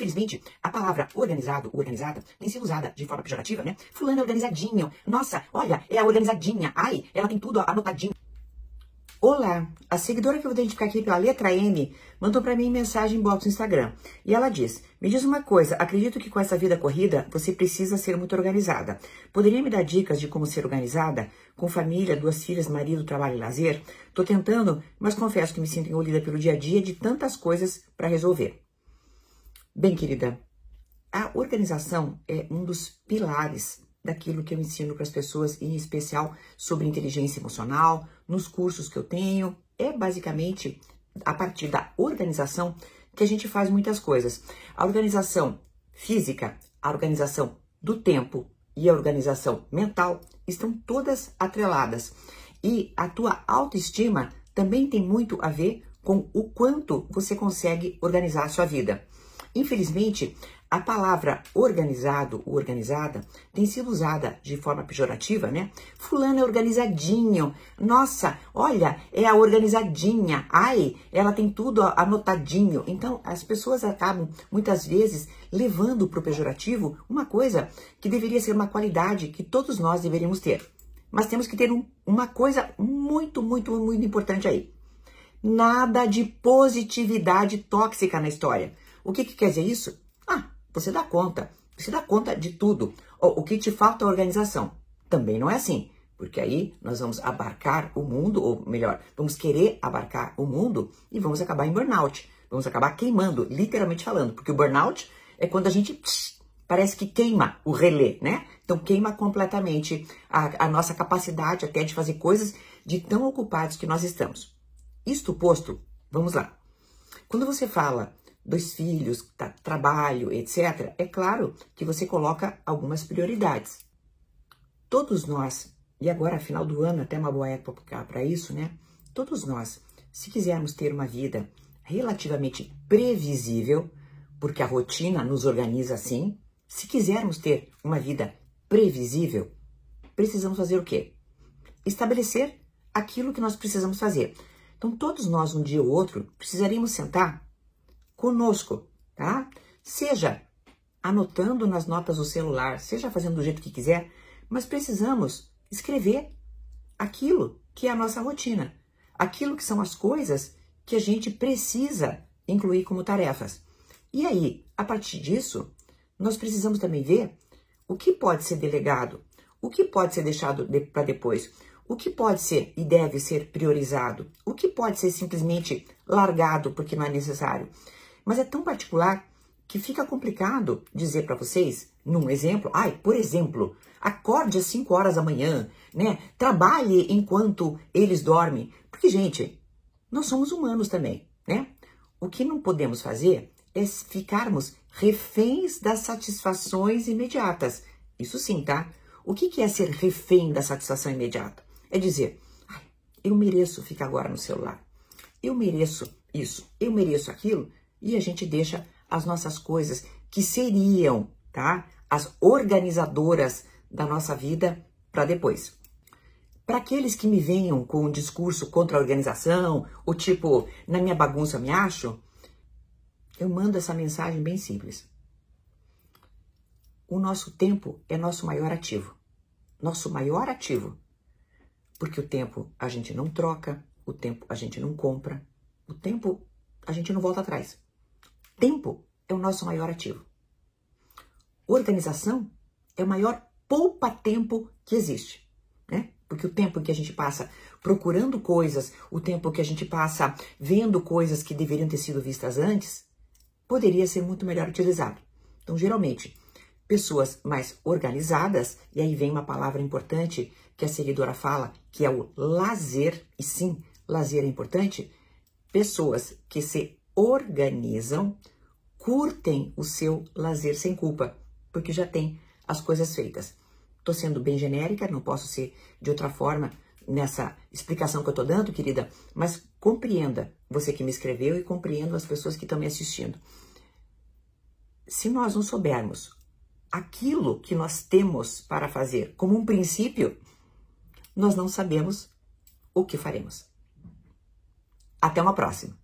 Infelizmente, a palavra organizado, organizada, tem sido usada de forma pejorativa, né? Fulano é organizadinho. Nossa, olha, é a organizadinha. Ai, ela tem tudo anotadinho. Olá, a seguidora que eu vou identificar aqui pela letra M mandou para mim mensagem em box no Instagram. E ela diz: Me diz uma coisa, acredito que com essa vida corrida você precisa ser muito organizada. Poderia me dar dicas de como ser organizada? Com família, duas filhas, marido, trabalho e lazer? Tô tentando, mas confesso que me sinto engolida pelo dia a dia de tantas coisas para resolver. Bem, querida, a organização é um dos pilares daquilo que eu ensino para as pessoas, em especial sobre inteligência emocional, nos cursos que eu tenho. É basicamente a partir da organização que a gente faz muitas coisas. A organização física, a organização do tempo e a organização mental estão todas atreladas. E a tua autoestima também tem muito a ver com o quanto você consegue organizar a sua vida. Infelizmente, a palavra organizado ou organizada tem sido usada de forma pejorativa, né? Fulano é organizadinho. Nossa, olha, é a organizadinha. Ai, ela tem tudo anotadinho. Então, as pessoas acabam muitas vezes levando para o pejorativo uma coisa que deveria ser uma qualidade que todos nós deveríamos ter. Mas temos que ter um, uma coisa muito, muito, muito importante aí. Nada de positividade tóxica na história. O que, que quer dizer isso? Você dá conta. Você dá conta de tudo. O que te falta é organização. Também não é assim. Porque aí nós vamos abarcar o mundo, ou melhor, vamos querer abarcar o mundo e vamos acabar em burnout. Vamos acabar queimando, literalmente falando. Porque o burnout é quando a gente parece que queima o relé, né? Então queima completamente a, a nossa capacidade até de fazer coisas de tão ocupados que nós estamos. Isto posto, vamos lá. Quando você fala dois filhos, tá, trabalho, etc., é claro que você coloca algumas prioridades. Todos nós, e agora final do ano, até uma boa época para isso, né? Todos nós, se quisermos ter uma vida relativamente previsível, porque a rotina nos organiza assim, se quisermos ter uma vida previsível, precisamos fazer o quê? Estabelecer aquilo que nós precisamos fazer. Então, todos nós, um dia ou outro, precisaríamos sentar conosco, tá? Seja anotando nas notas do celular, seja fazendo do jeito que quiser, mas precisamos escrever aquilo que é a nossa rotina, aquilo que são as coisas que a gente precisa incluir como tarefas. E aí, a partir disso, nós precisamos também ver o que pode ser delegado, o que pode ser deixado de, para depois, o que pode ser e deve ser priorizado, o que pode ser simplesmente largado porque não é necessário. Mas é tão particular que fica complicado dizer para vocês, num exemplo, ai, por exemplo, acorde às 5 horas da manhã, né? Trabalhe enquanto eles dormem. Porque, gente, nós somos humanos também, né? O que não podemos fazer é ficarmos reféns das satisfações imediatas. Isso sim, tá? O que é ser refém da satisfação imediata? É dizer, eu mereço ficar agora no celular. Eu mereço isso, eu mereço aquilo e a gente deixa as nossas coisas que seriam, tá? As organizadoras da nossa vida para depois. Para aqueles que me venham com um discurso contra a organização, o tipo, na minha bagunça me acho, eu mando essa mensagem bem simples. O nosso tempo é nosso maior ativo. Nosso maior ativo. Porque o tempo a gente não troca, o tempo a gente não compra, o tempo a gente não volta atrás. Tempo é o nosso maior ativo. Organização é o maior poupa-tempo que existe, né? Porque o tempo que a gente passa procurando coisas, o tempo que a gente passa vendo coisas que deveriam ter sido vistas antes, poderia ser muito melhor utilizado. Então, geralmente, pessoas mais organizadas, e aí vem uma palavra importante que a seguidora fala, que é o lazer, e sim, lazer é importante, pessoas que se organizam, curtem o seu lazer sem culpa, porque já tem as coisas feitas. Estou sendo bem genérica, não posso ser de outra forma nessa explicação que eu estou dando, querida, mas compreenda você que me escreveu e compreenda as pessoas que estão me assistindo. Se nós não soubermos aquilo que nós temos para fazer como um princípio, nós não sabemos o que faremos. Até uma próxima!